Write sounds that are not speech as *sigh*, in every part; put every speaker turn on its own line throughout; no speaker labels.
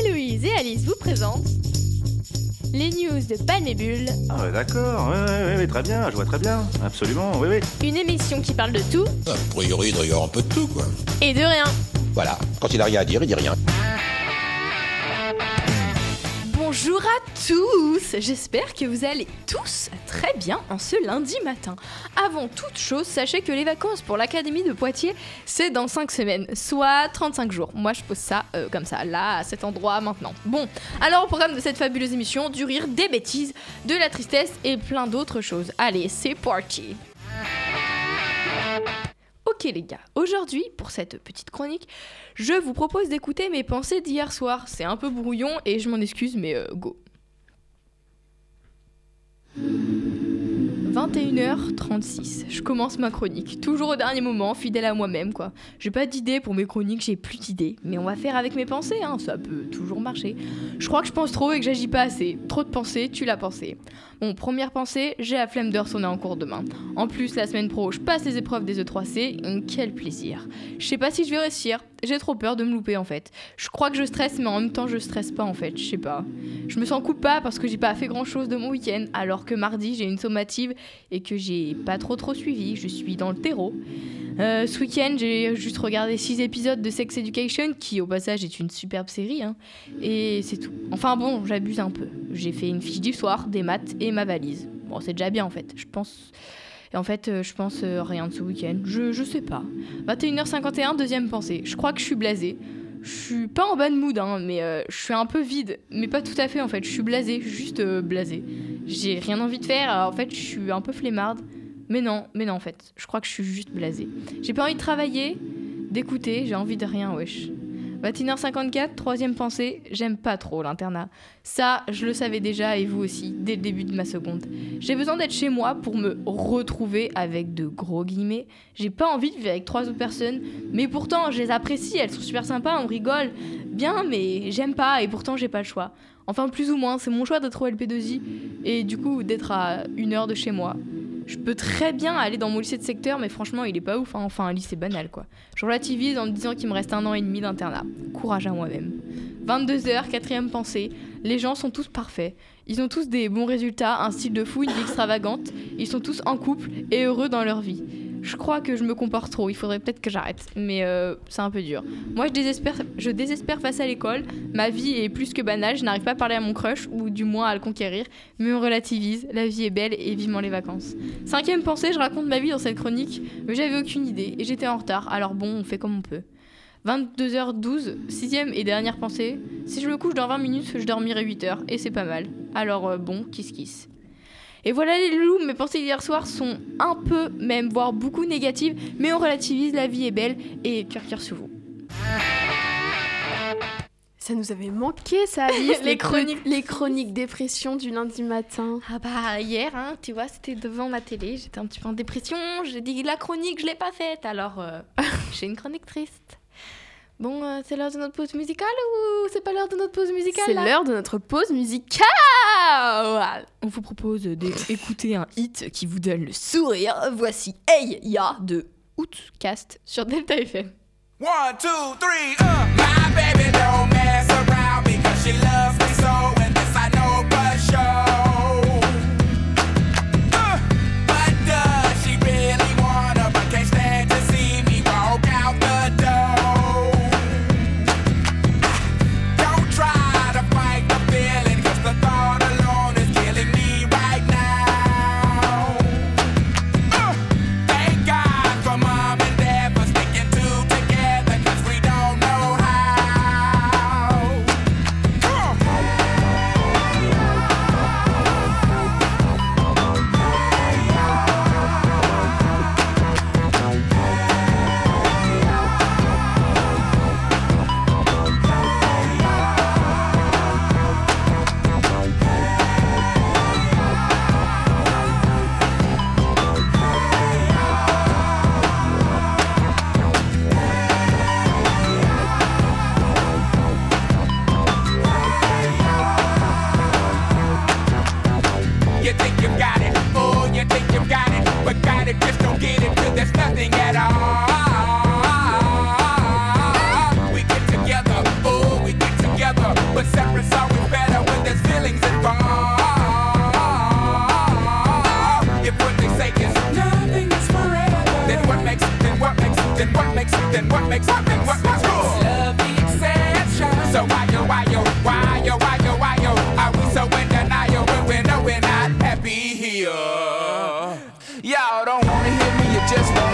Héloïse et Alice vous présentent les news de Palmébule,
Ah ouais, d'accord, ouais, ouais, ouais, ouais, très bien, je vois très bien, absolument, oui, oui.
une émission qui parle de tout
A priori, il doit y avoir un peu de tout, quoi.
et de rien.
Voilà, quand il a rien à dire, il dit rien.
Tous J'espère que vous allez tous très bien en ce lundi matin. Avant toute chose, sachez que les vacances pour l'Académie de Poitiers, c'est dans 5 semaines, soit 35 jours. Moi, je pose ça euh, comme ça, là, à cet endroit, maintenant. Bon, alors au programme de cette fabuleuse émission, du rire, des bêtises, de la tristesse et plein d'autres choses. Allez, c'est parti Ok les gars, aujourd'hui, pour cette petite chronique, je vous propose d'écouter mes pensées d'hier soir. C'est un peu brouillon et je m'en excuse, mais euh, go. 21h36, je commence ma chronique, toujours au dernier moment, fidèle à moi-même quoi. J'ai pas d'idée pour mes chroniques, j'ai plus d'idées, mais on va faire avec mes pensées, hein, ça peut toujours marcher. Je crois que je pense trop et que j'agis pas assez. Trop de pensées, tu l'as pensé. Bon, première pensée, j'ai la flemme de retourner en cours demain. En plus, la semaine pro, je passe les épreuves des E3C, hum, quel plaisir. Je sais pas si je vais réussir, j'ai trop peur de me louper en fait. Je crois que je stresse, mais en même temps, je stresse pas en fait, je sais pas. Je me sens coupable parce que j'ai pas fait grand chose de mon week-end, alors que mardi, j'ai une sommative et que j'ai pas trop trop suivi, je suis dans le terreau. Euh, ce week-end, j'ai juste regardé 6 épisodes de Sex Education, qui au passage est une superbe série, hein, et c'est tout. Enfin bon, j'abuse un peu. J'ai fait une fiche d'histoire, des maths et ma valise. Bon, c'est déjà bien en fait, je pense. Et en fait, euh, je pense euh, rien de ce week-end. Je, je sais pas. 21h51, deuxième pensée. Je crois que je suis blasée. Je suis pas en bad mood, hein, mais je suis un peu vide. Mais pas tout à fait en fait. Je suis blasée, juste blasée. J'ai rien envie de faire. en fait, je suis un peu flemmarde. Mais non, mais non en fait. Je crois que je suis juste blasée. J'ai pas envie de travailler, d'écouter. J'ai envie de rien, wesh. 21h54, troisième pensée, j'aime pas trop l'internat. Ça, je le savais déjà et vous aussi, dès le début de ma seconde. J'ai besoin d'être chez moi pour me retrouver avec de gros guillemets. J'ai pas envie de vivre avec trois autres personnes, mais pourtant je les apprécie, elles sont super sympas, on rigole. Bien, mais j'aime pas et pourtant j'ai pas le choix. Enfin, plus ou moins, c'est mon choix d'être au LP2I et du coup d'être à une heure de chez moi. Je peux très bien aller dans mon lycée de secteur, mais franchement, il est pas ouf. hein. Enfin, un lycée banal, quoi. Je relativise en me disant qu'il me reste un an et demi d'internat. Courage à moi-même. 22h, quatrième pensée. Les gens sont tous parfaits. Ils ont tous des bons résultats, un style de fou, une vie extravagante. Ils sont tous en couple et heureux dans leur vie. Je crois que je me comporte trop. Il faudrait peut-être que j'arrête. Mais euh, c'est un peu dur. Moi, je désespère, face à l'école. Ma vie est plus que banale. Je n'arrive pas à parler à mon crush, ou du moins à le conquérir. Mais on relativise. La vie est belle et vivement les vacances. Cinquième pensée, je raconte ma vie dans cette chronique, mais j'avais aucune idée et j'étais en retard. Alors bon, on fait comme on peut. 22h12, sixième et dernière pensée. Si je me couche dans 20 minutes, je dormirai 8 heures et c'est pas mal. Alors euh, bon, kiss kiss. Et voilà les loulous, mes pensées d'hier soir sont un peu, même voire beaucoup négatives, mais on relativise, la vie est belle et cœur cœur sur vous.
Ça nous avait manqué, ça, Alice, *laughs*
Les chroniques.
Les chroniques dépression du lundi matin.
Ah bah hier, hein, tu vois, c'était devant ma télé, j'étais un petit peu en dépression, j'ai dit la chronique, je l'ai pas faite, alors euh, *laughs* j'ai une chronique triste. Bon, euh, c'est l'heure de notre pause musicale ou c'est pas l'heure de notre pause musicale
C'est l'heure de notre pause musicale.
On vous propose d'écouter un hit qui vous donne le sourire. Voici Hey Ya de Outcast sur Delta FM.
One, two, three, uh. My baby don't mess around because she loves me so, just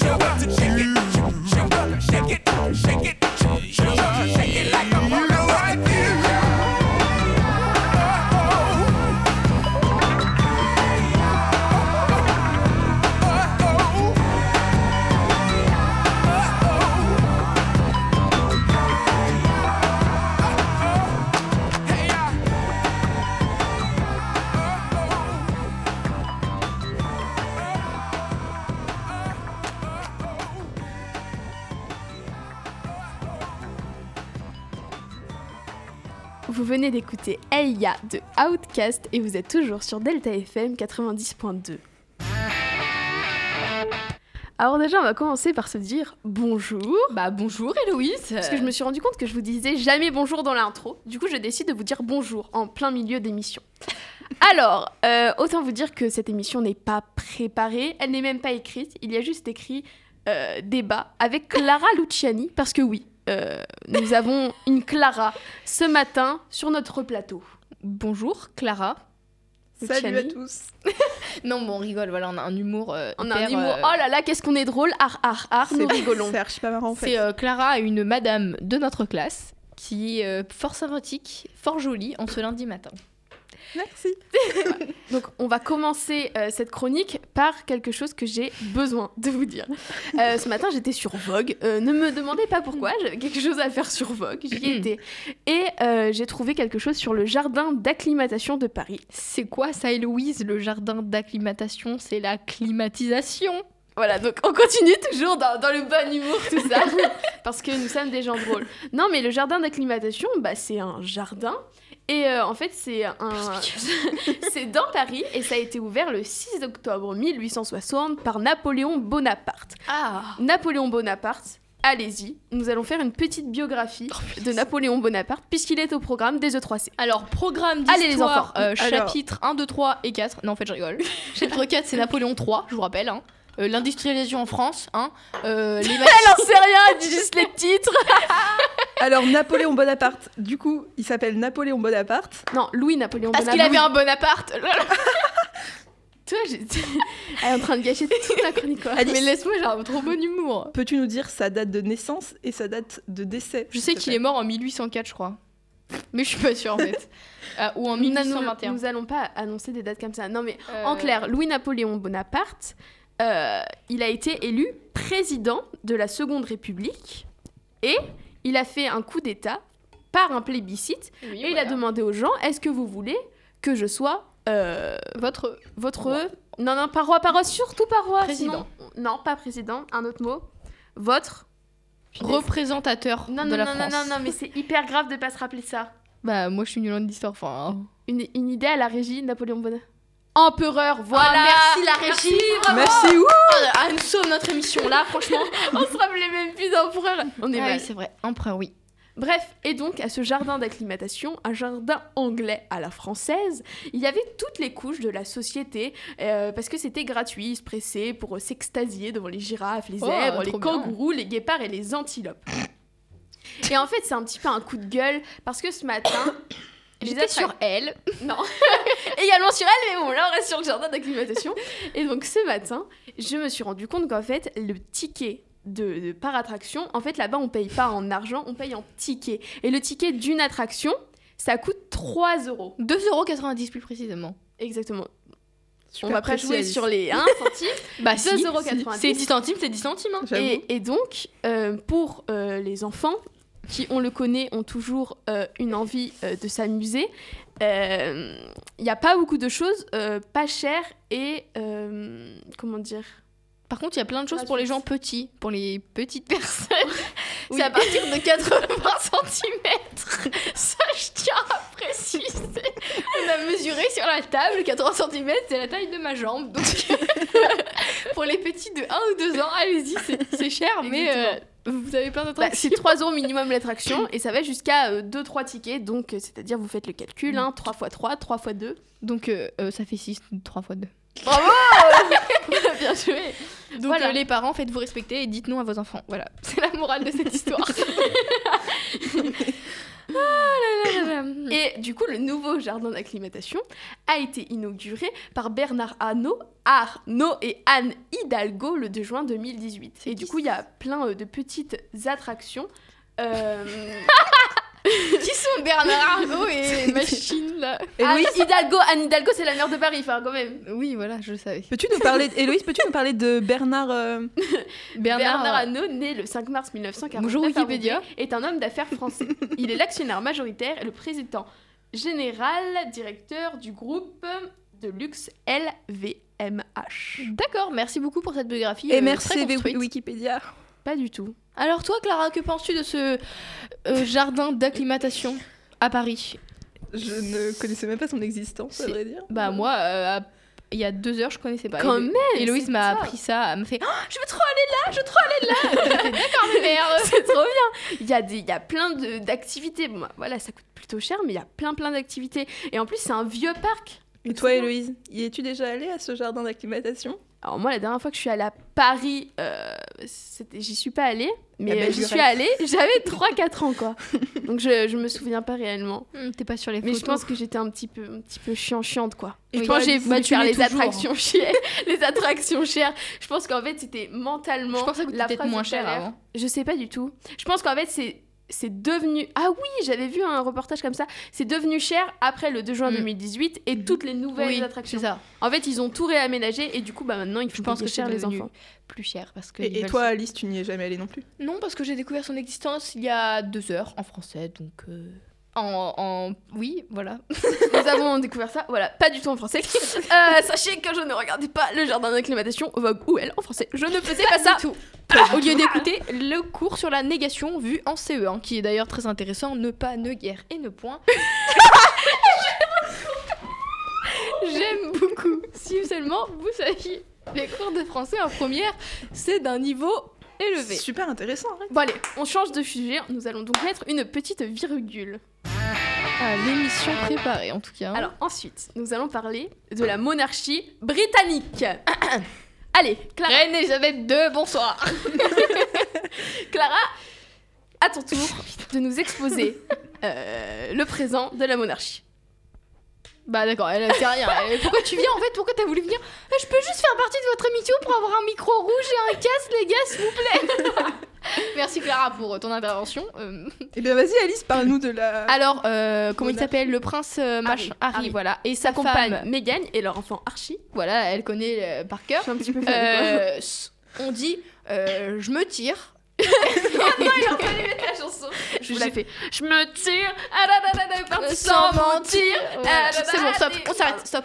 You know what to shake
d'écouter Elia de Outcast et vous êtes toujours sur Delta FM 90.2. Alors déjà, on va commencer par se dire bonjour.
Bah bonjour Héloïse.
Parce que je me suis rendu compte que je vous disais jamais bonjour dans l'intro. Du coup, je décide de vous dire bonjour en plein milieu d'émission. *laughs* Alors, euh, autant vous dire que cette émission n'est pas préparée, elle n'est même pas écrite. Il y a juste écrit euh, débat avec Clara Luciani. Parce que oui, euh, nous avons une Clara ce matin sur notre plateau.
Bonjour Clara.
Salut à tous. *laughs*
Non, bon, on rigole, voilà, on a un humour. euh,
On a un humour.
euh,
Oh là là, qu'est-ce qu'on est drôle. Ar, ar, ar, nous rigolons.
C'est archi pas marrant en fait.
C'est euh, Clara, une madame de notre classe, qui est euh, fort sympathique, fort jolie en ce lundi matin.
Merci. *laughs*
Donc, on va commencer euh, cette chronique par quelque chose que j'ai besoin de vous dire. Euh, ce matin, j'étais sur Vogue. Euh, ne me demandez pas pourquoi, j'avais quelque chose à faire sur Vogue. J'y étais. Et euh, j'ai trouvé quelque chose sur le jardin d'acclimatation de Paris.
C'est quoi ça, Héloïse Le jardin d'acclimatation, c'est la climatisation.
Voilà, donc on continue toujours dans, dans le bon humour, tout ça, *laughs* parce que nous sommes des gens drôles. Non, mais le jardin d'acclimatation, bah, c'est un jardin. Et euh, en fait, c'est un. *laughs* c'est dans Paris et ça a été ouvert le 6 octobre 1860 par Napoléon Bonaparte.
Ah
Napoléon Bonaparte, allez-y, nous allons faire une petite biographie de Napoléon Bonaparte puisqu'il est au programme des E E3C.
Alors, programme
Allez, les
d'histoire,
enfants.
euh,
Alors.
chapitre 1, 2, 3 et 4. Non, en fait, je rigole. *laughs* chapitre 4, c'est Napoléon 3, je vous rappelle. hein. Euh, L'industrialisation en France. Hein. Euh, les *laughs*
Elle en sait rien, elle dit juste les titres.
Alors Napoléon Bonaparte, du coup, il s'appelle Napoléon Bonaparte.
Non, Louis Napoléon
Parce
Bonaparte.
qu'il avait un bon appart. *laughs*
Toi, est en train de gâcher toute la chronique, quoi.
Alice,
Mais laisse-moi, j'ai un trop bon humour.
peux-tu nous dire sa date de naissance et sa date de décès
Je sais qu'il est mort en 1804, je crois. Mais je suis pas sûre, en fait. Ah, *laughs* ou en
Nous, nous,
1821.
nous allons pas annoncer des dates comme ça. Non, mais
Euh,
en clair, Louis-Napoléon Bonaparte, euh, il a été élu président de la Seconde République et il a fait un coup d'État par un plébiscite
oui,
et il a demandé aux gens est-ce que vous voulez que je sois euh,
Votre
votre.
Roi.
Non, non, pas roi, pas roi, surtout pas roi.
Président.
sinon- Non, pas président, un autre mot. Votre.
représentateur
Non,
de
non,
la
non, non,
France.
non, non, mais c'est hyper grave de pas se rappeler ça.
Bah, moi, je suis nulle en histoire. Enfin,
Une, une idée à la régie, Napoléon Bonaparte. Empereur. Voilà.
Ah, merci la régie.
Merci, ouh
Ah, nous sauve notre émission là, franchement. *laughs*
On se rappelait même plus d'empereur. On est
Ah oui, c'est vrai. Empereur, oui.
Bref, et donc à ce jardin d'acclimatation, un jardin anglais à la française, il y avait toutes les couches de la société euh, parce que c'était gratuit, ils se pressaient pour s'extasier devant les girafes, les
Oh,
zèbres, les
bien.
kangourous, les guépards et les antilopes. Et en fait, c'est un petit peu un coup de gueule parce que ce matin,
J'étais sur elle.
non. *laughs* Également sur elle, mais bon, là on reste sur le jardin d'acclimatation. Et donc ce matin, je me suis rendu compte qu'en fait, le ticket de, de par attraction, en fait là-bas on paye pas en argent, on paye en ticket. Et le ticket d'une attraction, ça coûte 3 euros.
2,90€ plus précisément.
Exactement.
Super
on va pas jouer sur les 1 *laughs* centime.
Bah, si.
2,90.
C'est 10 centimes, c'est 10 centimes. hein.
Et donc, euh, pour euh, les enfants qui, on le connaît, ont toujours euh, une envie euh, de s'amuser, il n'y a pas beaucoup de choses euh, pas chères et, euh, comment dire,
Par contre, il y a plein de choses pour les gens petits, pour les petites *laughs* personnes.
Oui.
C'est à partir de 80 cm. Ça, je tiens à préciser. On a mesuré sur la table, 80 cm, c'est la taille de ma jambe. Donc, *laughs* pour les petits de 1 ou 2 ans, allez-y, c'est- c'est cher, mais euh, vous avez plein d'autres
Bah, c'est 3 euros minimum l'attraction et ça va jusqu'à 2-3 tickets. Donc, euh, c'est-à-dire, vous faites le calcul, hein, 3 x 3, 3 x 2.
Donc, euh, euh, ça fait 6, 3 fois 2.
Bravo *laughs* Bien joué
Donc,
Voilà.
euh, les parents, faites-vous respecter et dites non à vos enfants. Voilà, *laughs* c'est la morale de cette histoire. *laughs* ah là là là là.
Et du coup, le nouveau jardin d'acclimatation a été inauguré par Bernard Arnault, Arnault et Anne Hidalgo le 2 juin 2018. Et du coup, il y a plein euh, de petites attractions. Euh, *laughs* *laughs*
Qui sont Bernard Arnault et *laughs* Machine là
Anne Hidalgo, Anne Hidalgo, c'est la mère de Paris, enfin quand même.
Oui, voilà, je le savais.
Peux-tu nous parler, Héloïse, peux-tu nous parler de Bernard euh, *laughs*
Bernard,
Bernard,
Arnault, né le 5 mars 1949
Bonjour, Wikipédia.
Est un homme d'affaires français. Il est l'actionnaire majoritaire et le président général directeur du groupe de luxe LVMH.
D'accord, merci beaucoup pour cette biographie.
Et
euh,
merci
très
Wi-
construite.
Wikipédia.
Pas du tout.
Alors toi, Clara, que penses-tu de ce euh, jardin d'acclimatation à Paris?
Je ne connaissais même pas son existence, à vrai dire.
Bah moi, euh, à- il y a deux heures, je connaissais pas.
Quand
Hélo-
même,
Héloïse m'a appris ça, elle m'a fait Oh, Je veux trop aller là, je veux trop aller là *laughs* D'accord, mais merde *laughs*
C'est trop bien. Il y a, des, il y a plein de- d'activités. Bon, bah, voilà, ça coûte plutôt cher, mais il y a plein plein d'activités. Et en plus, c'est un vieux parc.
Et toi, Héloïse, y es-tu déjà allée à ce jardin d'acclimatation?
Alors moi, la dernière fois que je suis allée à Paris, euh, c'était- j'y suis pas allée, mais euh, j'y suis allée, *laughs* j'avais 3-4 ans, quoi. Donc je, je me souviens pas réellement.
Hum, T'es pas sur les
Mais
photos.
je pense que j'étais un petit peu, un petit peu chiant chiante, quoi.
Et
je pense que j'ai voulu faire
l'es toujours.
attractions chères. *laughs* les attractions chères. Je pense qu'en fait, c'était mentalement...
Je pense que ça coûtait
la
peut-être
phrase
moins cher avant.
Je sais pas du tout. Je pense qu'en fait, c'est c'est devenu... Ah oui, j'avais vu un reportage comme ça. C'est devenu cher après le 2 juin
Mm.
2018 et toutes les nouvelles
Oui, c'est
attractions.
ça.
En fait, ils ont tout réaménagé et du coup, bah maintenant, il faut
Je pense
payer
que
cher les enfants.
plus cher parce que.
et, toi, Alice, tu n'y es jamais allée non plus?
Non, parce que j'ai découvert son existence il y a deux heures en français, donc. euh, En, en- Oui, voilà. *laughs*
Nous avons découvert ça, voilà, pas du tout en français. *laughs* Euh, sachez que je ne regardais pas le jardin d'acclimatation Vogue ou elle en français. Je ne faisais pas ça.
du tout. Au lieu d'écouter le cours sur la négation vu en CE1, qui est d'ailleurs très intéressant, ne pas, ne guère et ne point. *laughs* J'aime beaucoup. Si seulement vous saviez, les cours de français en première, c'est d'un niveau élevé.
Super intéressant, arrête.
Bon allez, on change de sujet. Nous allons donc mettre une petite virgule.
Ah, L'émission préparée en tout cas.
Alors ensuite, nous allons parler de la monarchie britannique. *coughs* allez, Clara.
Reine Elisabeth II, bonsoir. *laughs*
Clara, à ton tour de nous exposer euh, le présent de la monarchie.
Bah d'accord, elle sait rien. Elle- Pourquoi tu viens en fait Pourquoi t'as voulu venir Euh, Je peux juste faire partie de votre émission pour avoir un micro rouge et un casque, les gars, s'il vous plaît. *laughs* Merci Clara pour euh, ton intervention. Euh,
Eh bien, vas-y, Alice, parle-nous de la.
alors, euh, comment il s'appelle? Le prince euh, machin-
Harry,
Harry,
Harry.
voilà. Et sa
Compagne
compagne,
Meghan et leur enfant Archie.
voilà, elle connaît euh, par
Je
cœur.
suis un petit peu
on dit, je me tire.
Il a fallu mettre la chanson. Je vous la fais. Je me tire. Ah là là là parti sans mentir. Ah
C'est bon, stop, on s'arrête, stop.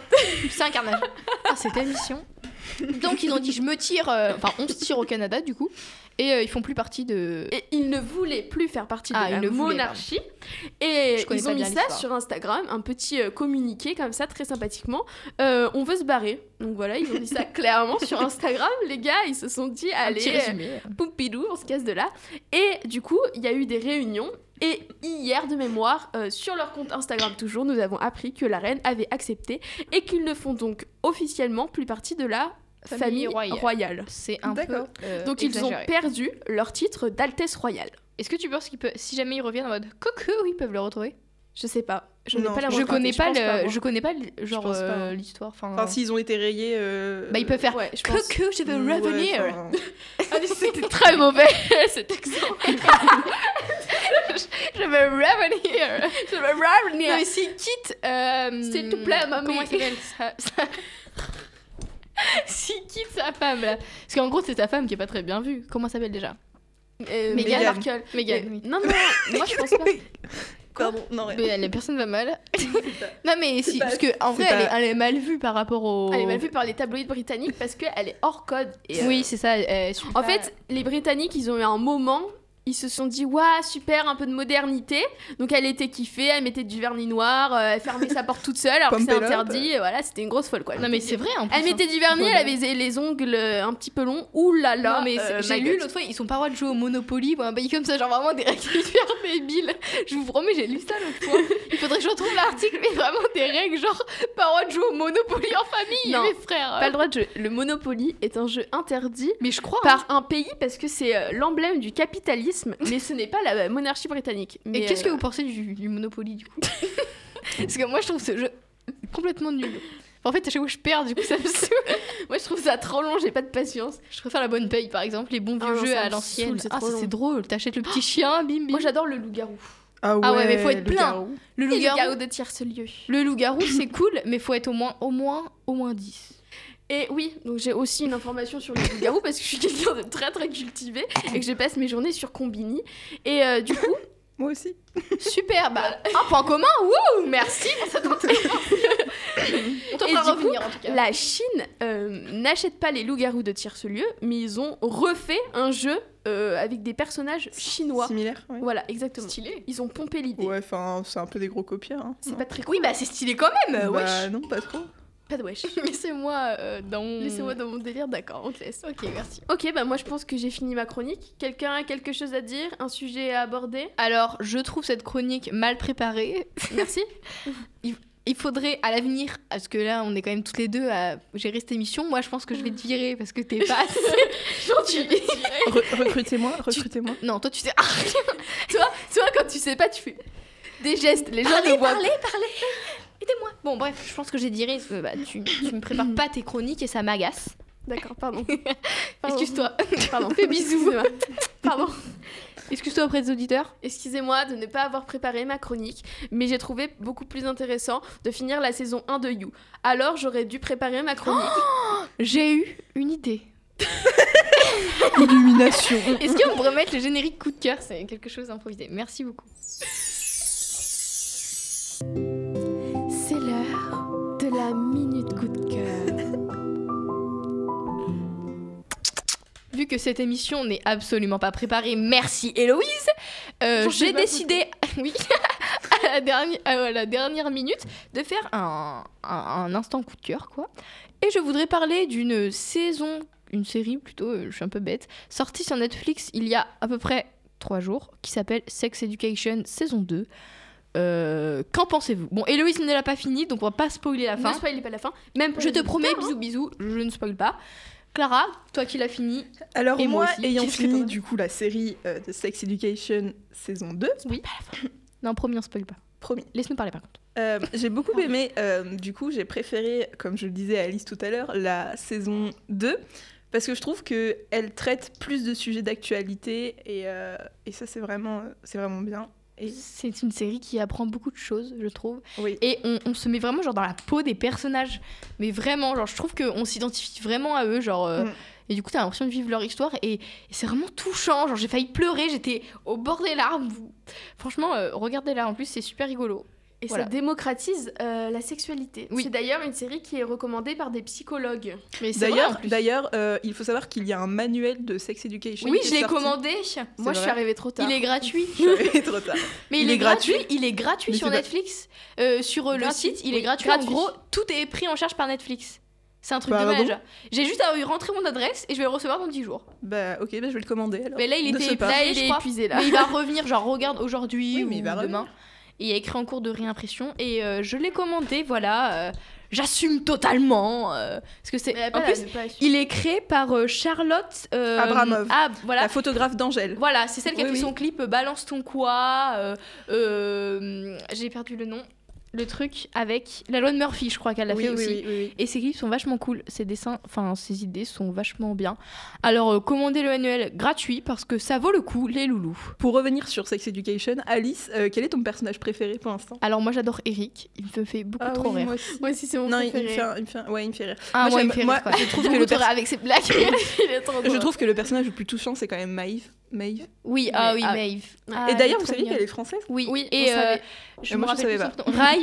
C'est un carnage. Ah, cette émission. Donc ils ont dit je me tire, euh, enfin on se tire au Canada du coup. Et euh, ils font plus partie de.
Et ils ne voulaient plus faire partie de
Ah,
la
voulaient,
monarchie. Et ils ont mis ça sur Instagram, un petit euh, communiqué comme ça, très sympathiquement. Euh, on veut se barrer. Donc voilà, ils ont mis ça *laughs* clairement sur Instagram. Les gars, ils se sont dit, allez,
résumé.
Pompidou, on se casse de là. Et du coup, il y a eu des réunions. Et hier, de mémoire, euh, sur leur compte Instagram toujours, nous avons appris que la reine avait accepté et qu'ils ne font donc officiellement plus partie de la
Famille
famille,
royale.
royale.
C'est un peu. Euh,
Donc ils ont perdu leur titre d'Altesse royale.
Est-ce que tu penses qu'ils peuvent, si jamais ils reviennent en mode coucou, ils peuvent le retrouver?
Je sais pas. Je
Non,
pas la
Je
moindre
connais pas le, je connais pas le- genre euh, l'histoire. Enfin,
Enfin, s'ils ont été rayés. euh,
bah ils peuvent faire
Ouais, je pense.
coucou, je veux
ouais,
revenir.
enfin, *laughs*
Ah, C'était *laughs* très mauvais *laughs* cet accent.
je veux revenir.
Je veux revenir.
Non mais s'ils quittent, euh,
S'il te plaît, mamie.
Comment il s'appelle? Ça... *laughs* S'il quitte sa femme là, parce qu'en gros c'est sa femme qui est pas très bien vue. Comment s'appelle déjà
Euh,
Meghan.
Markle.
Meghan.
Mais-
oui.
Non, non, *laughs* moi je pense pas.
Pardon, non, rien.
Mais la personne va mal. *laughs* non mais si,
pas-
parce que en vrai elle, est,
pas-
elle est mal vue par rapport au.
Elle est mal vue par les tabloïds britanniques parce qu'elle est hors code. Et, euh,
Oui c'est ça.
En
pas-
fait, les Britanniques, ils ont eu un moment, ils se sont dit, waouh, super, un peu de modernité. Donc elle était kiffée, elle mettait du vernis noir, euh, elle fermait sa porte toute seule alors que c'est interdit. et voilà, c'était une grosse folle quoi.
non mais c'est vrai en plus.
Elle mettait du vernis, elle avait les ongles euh, un petit peu longs. Ouh là là.
non mais
euh,
j'ai lu l'autre fois ils sont pas droit de jouer au Monopoly ou un bail comme ça genre vraiment des *laughs* règles hyper débiles je vous promets j'ai lu ça l'autre fois il faudrait que je retrouve l'article mais vraiment des règles genre pas droit de jouer au Monopoly en famille
Non,
mes frères
Pas le droit de jeu. Le Monopoly est un jeu interdit
mais je crois
par un pays parce que c'est l'emblème du capitalisme, mais ce n'est pas la monarchie britannique.
Et
Mais,
qu'est-ce que vous pensez du, du Monopoly du coup *laughs* Parce que moi je trouve ce jeu complètement nul. En fait, à chaque fois je perds, du coup ça me saoule.
Moi je trouve ça trop long, j'ai pas de patience.
Je préfère la bonne paye par exemple, les bons
Ah
vieux
non,
jeux à l'ancienne. Ah, ça c'est drôle, t'achètes le petit chien, bim bim.
Moi j'adore le loup-garou.
Ah ouais,
Ah ouais, mais faut être
le
plein. le
Et le
loup-garou,
loup-garou de tierce-lieu.
le loup-garou c'est cool, mais faut être au moins, au moins, au moins 10.
Et oui, donc j'ai aussi une information sur le loup-garou parce que je suis quelqu'un de très très cultivé et que je passe mes journées sur Combini. Et euh, du coup, *laughs*
Moi aussi.
Super, bah un point commun, wouh Merci pour cette On te fera
coup,
revenir en tout cas.
la Chine euh, n'achète pas les loups-garous de tierce-lieu, mais ils ont refait un jeu euh, avec des personnages chinois.
Similaire. ouais.
Voilà, exactement.
Stylé.
Ils ont pompé l'idée.
Ouais, enfin, c'est un peu des gros copieurs. Hein.
C'est pas très cool.
Oui, bah c'est stylé quand même,
Bah
wesh.
non, pas trop.
Pas de wesh. *laughs*
Laissez-moi euh, dans mon...
Laissez-moi dans mon délire, d'accord, on te laisse.
Ok, merci.
Ok, bah moi je pense que j'ai fini ma chronique. Quelqu'un a quelque chose à dire Un sujet à aborder?
Alors, je trouve cette chronique mal préparée.
Merci. *laughs*
Il faudrait à l'avenir, parce que là, on est quand même toutes les deux à gérer cette émission. Moi, je pense que je vais te virer parce que t'es pas assez. *laughs* Genre, tu-
Re- recrutez-moi, recrutez-moi.
Non, toi, tu sais. Ah,
toi, toi, quand tu sais pas, tu fais des gestes. Les gens
parlez,
ne voient
parlez, parlez. Aidez-moi. Bon, bref, je pense que j'ai parce que bah, tu, tu me prépares pas tes chroniques et ça m'agace.
D'accord, pardon. *laughs* Pardon.
Excuse-toi.
Pardon.
Fais bisous.
Pardon.
Excuse-toi auprès des auditeurs.
Excusez-moi de ne pas avoir préparé ma chronique, mais j'ai trouvé beaucoup plus intéressant de finir la saison 1 de You. Alors j'aurais dû préparer ma chronique. *gasps*
J'ai eu une idée. *laughs*
Illumination.
Est-ce qu'on pourrait mettre le générique coup de cœur? C'est quelque chose d'improvisé. Merci beaucoup.
La minute coup de cœur.
Vu que cette émission n'est absolument pas préparée, merci Héloïse, euh, j'ai décidé, *laughs* oui, *laughs* à la, dernière, à la dernière minute, de faire un, un- un instant coup de cœur, quoi. Et je voudrais parler d'une saison, une série plutôt, euh, je suis un peu bête, sortie sur Netflix il y a à peu près trois jours, qui s'appelle Sex Education saison 2. Euh, Qu'en pensez-vous? Bon, Héloïse ne l'a pas fini, donc on va pas spoiler la
Ne
fin.
spoilez pas la fin. Même
Je te promets,
auditeurs,
bisous bisous, je ne spoil pas. Clara, toi qui l'as fini,
Alors
Et moi
moi,
aussi.
ayant
que
fini du coup la série euh, de Sex Education saison 2,
oui. Non, promis, on spoil pas.
promis.
Laisse-nous parler par contre.
Euh, j'ai beaucoup aimé, euh, du coup j'ai préféré, comme je le disais à Alice tout à l'heure, la saison 2, parce que je trouve qu'elle traite plus de sujets d'actualité, et, euh, et ça c'est vraiment, c'est vraiment bien.
C'est une série qui apprend beaucoup de choses, je trouve.
oui,
Et on, on se met vraiment genre dans la peau des personnages. Mais vraiment, genre je trouve qu'on s'identifie vraiment à eux, genre. euh,
Mm.
Et du coup, t'as l'impression de vivre leur histoire et, et c'est vraiment touchant. Genre, j'ai failli pleurer, j'étais au bord des larmes. Franchement, euh, regardez-la. En plus, c'est super rigolo.
Et
Voilà.
ça démocratise euh, la sexualité.
Oui.
C'est d'ailleurs une série qui est recommandée par des psychologues.
D'ailleurs, d'ailleurs, euh, il faut savoir qu'il y a un manuel de sex education.
Oui,
qui
je l'ai commandé.
Moi, je suis arrivée trop tard.
Il est gratuit.
Je suis arrivée trop tard. *laughs*
Mais
Il
il,
est
est gratuit.
gratuit
Il est gratuit
Mais
sur Netflix. Euh, sur le site, il est gratuit.
gratuit.
En gros, tout est pris en charge par Netflix. C'est un truc
Bah,
de
bah
malade. J'ai juste à rentrer mon adresse et je vais le recevoir dans 10 jours.
Bah ok, bah, je vais le commander alors.
Mais là, il était là, il est
épuisé là.
Mais il va revenir, genre regarde aujourd'hui
Oui,
ou
mais il va
demain.
revenir.
Et il y a écrit en cours de réimpression et euh, je l'ai commandé, voilà. euh, J'assume totalement. euh, parce que c'est. En plus, il est créé par euh, Charlotte euh,
Abramov.
Ah, voilà.
La photographe d'Angèle.
Voilà, c'est celle qui a
Oui,
fait
oui.
son clip Balance ton quoi. euh, euh, J'ai perdu le nom. Le truc avec la loi de Murphy, je crois qu'elle l'a
oui,
fait
oui,
aussi.
oui, oui, oui.
Et ses clips sont vachement cool, ses dessins, enfin ses idées sont vachement bien. Alors euh, commandez le annuel gratuit parce que ça vaut le coup, les loulous.
Pour revenir sur Sex Education, Alice, euh, quel est ton personnage préféré pour l'instant?
Alors moi j'adore Eric, il me fait beaucoup trop
oui,
rire.
Moi aussi.
C'est mon
Non, il, il me
préféré.
fait un- il me fait un- ouais, il me fait rire.
Ah,
Moi,
moi, il
j'aime-
me fait
moi,
rire, quoi.
je trouve *laughs* que le
trop
pers-
rire avec ses blagues. *laughs*
Il est trop
Je
drôle.
trouve que le personnage le plus touchant, c'est quand même Maeve. Maeve.
oui, ah oui,
ah,
Maeve. Ah,
Et d'ailleurs,
est
vous
trop
saviez qu'elle est française?
Oui,
Oui,
et euh, je
Euh,
me
moi, je savais
nom.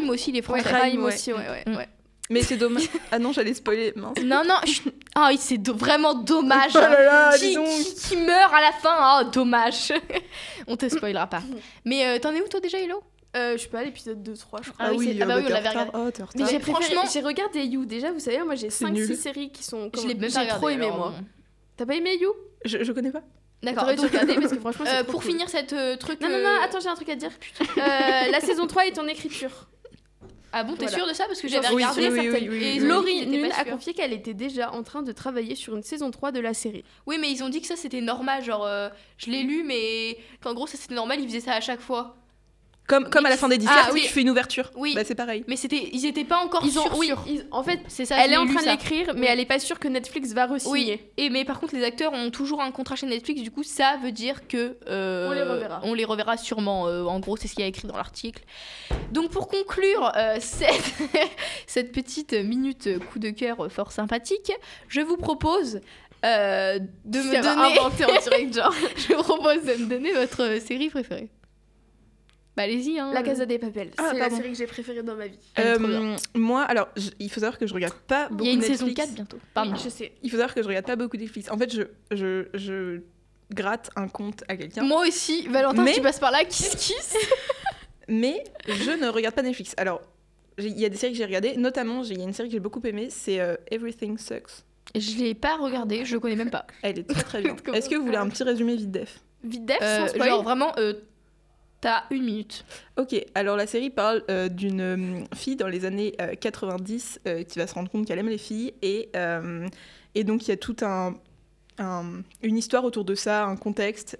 Raïm aussi, il est
Ouais,
français.
Raïm aussi, ouais, ouais.
Mm.
ouais.
Mais c'est dommage. Ah non, j'allais spoiler. Mince.
Non, non, chut. ah oui, c'est do- vraiment dommage. *laughs*
Oh là là,
qui,
dis donc.
qui- qui meurt à la fin, oh dommage. *laughs* On te spoilera pas. Mais euh, t'en es où toi déjà, Hello?
Euh, je suis pas à l'épisode 2-3, je crois.
Ah oui, c'est- ah bah oui, on l'avait regardé.
Oh,
Mais j'ai préféré-
franchement-
j'ai regardé You. Déjà, vous savez, moi j'ai
C'est
5-6
nul.
séries qui sont.
Je l'ai même
j'ai trop aimé,
alors,
moi.
bon.
T'as pas aimé You?
Je, je connais pas.
D'accord.
Regarder parce que franchement, c'est
euh,
trop
pour
cool.
finir cette euh, truc.
Non, non,
euh,
non, attends, j'ai un truc à dire. *laughs* Euh, la saison 3 est en écriture.
Ah bon, t'es
Voilà.
sûr de ça? Parce que j'avais regardé.
sûre et
oui, oui,
certaine.
oui,
Et.
Laurie Nunn a
sûre.
confié qu'elle était déjà en train de travailler sur une saison 3 de la série.
Oui, mais ils ont dit que ça c'était normal. Genre, euh, je l'ai lu, mais qu'en gros, ça c'était normal, ils faisaient ça à chaque fois.
Comme, comme à la fin des
Ah,
disques,
oui.
tu fais une ouverture.
Oui.
Bah, c'est pareil.
Mais c'était, ils étaient pas encore
Ils ont,
sûrs.
oui,
sûrs.
ils- en fait,
C'est ça.
elle est en train de l'écrire, mais
Oui.
elle est pas sûre que Netflix va re-signer.
Oui, et mais par contre les acteurs ont toujours un contrat chez Netflix, du coup ça veut dire que euh,
On les reverra.
On les reverra sûrement. euh, en gros, c'est ce qu'il y a écrit dans l'article. Donc pour conclure euh, *laughs* cette, cette petite minute coup de cœur fort sympathique, je vous propose euh, de me donner.
inventer en direct, genre. *laughs*
je vous propose de me donner votre série préférée. Bah allez-y. Hein,
La Casa des Papel.
Ah,
c'est la série que j'ai préférée dans ma vie.
Euh, moi, alors, je- il faut savoir que je regarde pas beaucoup
Il y a une
Netflix.
saison 4 bientôt. Pardon.
Oui, je sais.
Il faut savoir que je regarde pas beaucoup Netflix. En fait, je, je, je gratte un compte à quelqu'un.
Moi aussi, Valentin,
Mais-
tu passes par là, kiss kiss. *laughs*
Mais je ne regarde pas Netflix. Alors, il y a des séries que j'ai regardées, notamment, il y a une série que j'ai beaucoup aimée, c'est euh, Everything Sucks.
Je l'ai pas regardé, je connais même pas.
Elle est très très *laughs* bien. Est-ce que vous voulez un petit résumé vite def?
Vite def,
Euh,
sans spoil?
genre vraiment, euh, t'as une minute.
Ok, alors la série parle euh, d'une euh, fille dans les années euh, 90 euh, qui va se rendre compte qu'elle aime les filles et, et donc il y a tout un, un- une histoire autour de ça, un contexte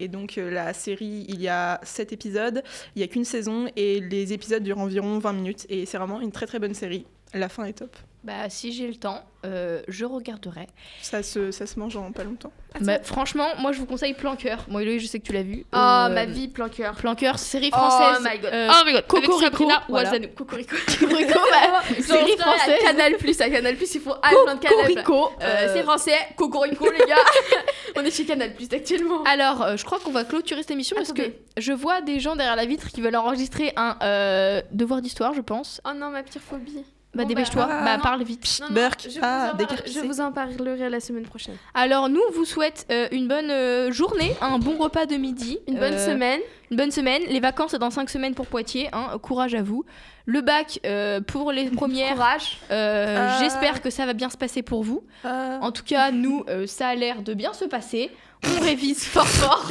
et donc la série il y a 7 épisodes, il y a qu'une saison et les épisodes durent environ 20 minutes et c'est vraiment une très très bonne série. La fin est top.
Bah si j'ai le temps, euh, je regarderai.
Ça se, ça se mange en pas longtemps.
Bah, franchement, moi je vous conseille Plan Cœur. Moi Héloïse, je sais que tu l'as vu.
Oh,
Euh,
ma vie, plan cœur.
Plan Cœur, série française.
Oh my god.
euh,
oh my god.
Cocorico,
Avec Sabrina
voilà.
Cocorico. *laughs*
Cocorico, *laughs* bah, série française.
À Canal Plus, à Canal Plus, il faut H24.
Cocorico.
C'est français. Cocorico, les gars. *laughs* On est chez Canal Plus actuellement.
Alors, euh, je crois qu'on va clôturer cette émission parce que je vois des gens derrière la vitre qui veulent enregistrer un euh, devoir d'histoire, je pense.
Oh non, ma pire phobie.
Bah
Bon,
dépêche-toi,
bah,
bah, parle vite.
Non, je, vous
Ah,
parle-
carpissés.
je vous en parlerai la semaine prochaine.
Alors nous, on vous souhaite euh, une bonne euh, journée, un bon repas de midi.
Une bonne
euh,
semaine.
Une bonne semaine. Les vacances, dans 5 semaines pour Poitiers. hein, Courage à vous. Le bac, euh, pour les *laughs* premières,
Courage.
euh,
Ah.
j'espère que ça va bien se passer pour vous. En tout cas, nous, euh, ça a l'air de bien se passer. On révise fort fort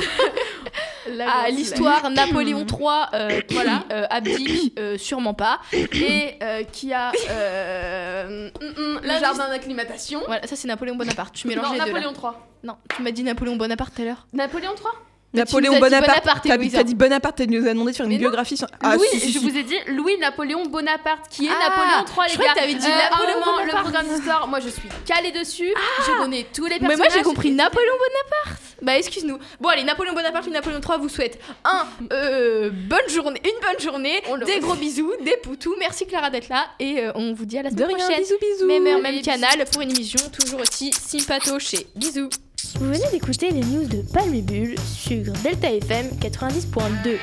à l'histoire Napoléon III euh, qui *coughs*
Voilà.
euh, abdique, euh, sûrement pas.
Et euh, qui a euh, *coughs* mm, mm, le jardin d'acclimatation.
Voilà, ça c'est Napoléon Bonaparte. Tu mélanges
Non,
les deux. là.
Napoléon III.
Non, tu m'as dit Napoléon Bonaparte tout à l'heure.
Napoléon III
Mais
Napoléon Bonaparte.
Bonaparte,
T'as dit Bonaparte, tu nous as demandé de faire une
Mais
biographie sur. Ah,
Louis,
si, si,
je
si.
vous ai dit Louis-Napoléon Bonaparte, qui est
Ah,
Napoléon III, les
je
gars.
que t'avais dit
Euh,
Napoléon
moment,
Bonaparte.
Le programme d'histoire, moi je suis calée dessus. Je connais tous les
Mais
personnages.
moi j'ai compris Napoléon Bonaparte. Bah excuse-nous. Bon allez, Napoléon Bonaparte et Napoléon III vous souhaite un euh, bonne journée, une bonne journée,
On
des gros bisous, des poutous. Merci Clara d'être là et euh, on vous dit à la
De
semaine
rien,
prochaine.
bisous, bisous.
Même heure, même canal pour une émission toujours aussi sympatochée. Bisous.
Vous venez d'écouter les news de Palme sur Delta FM 90.2.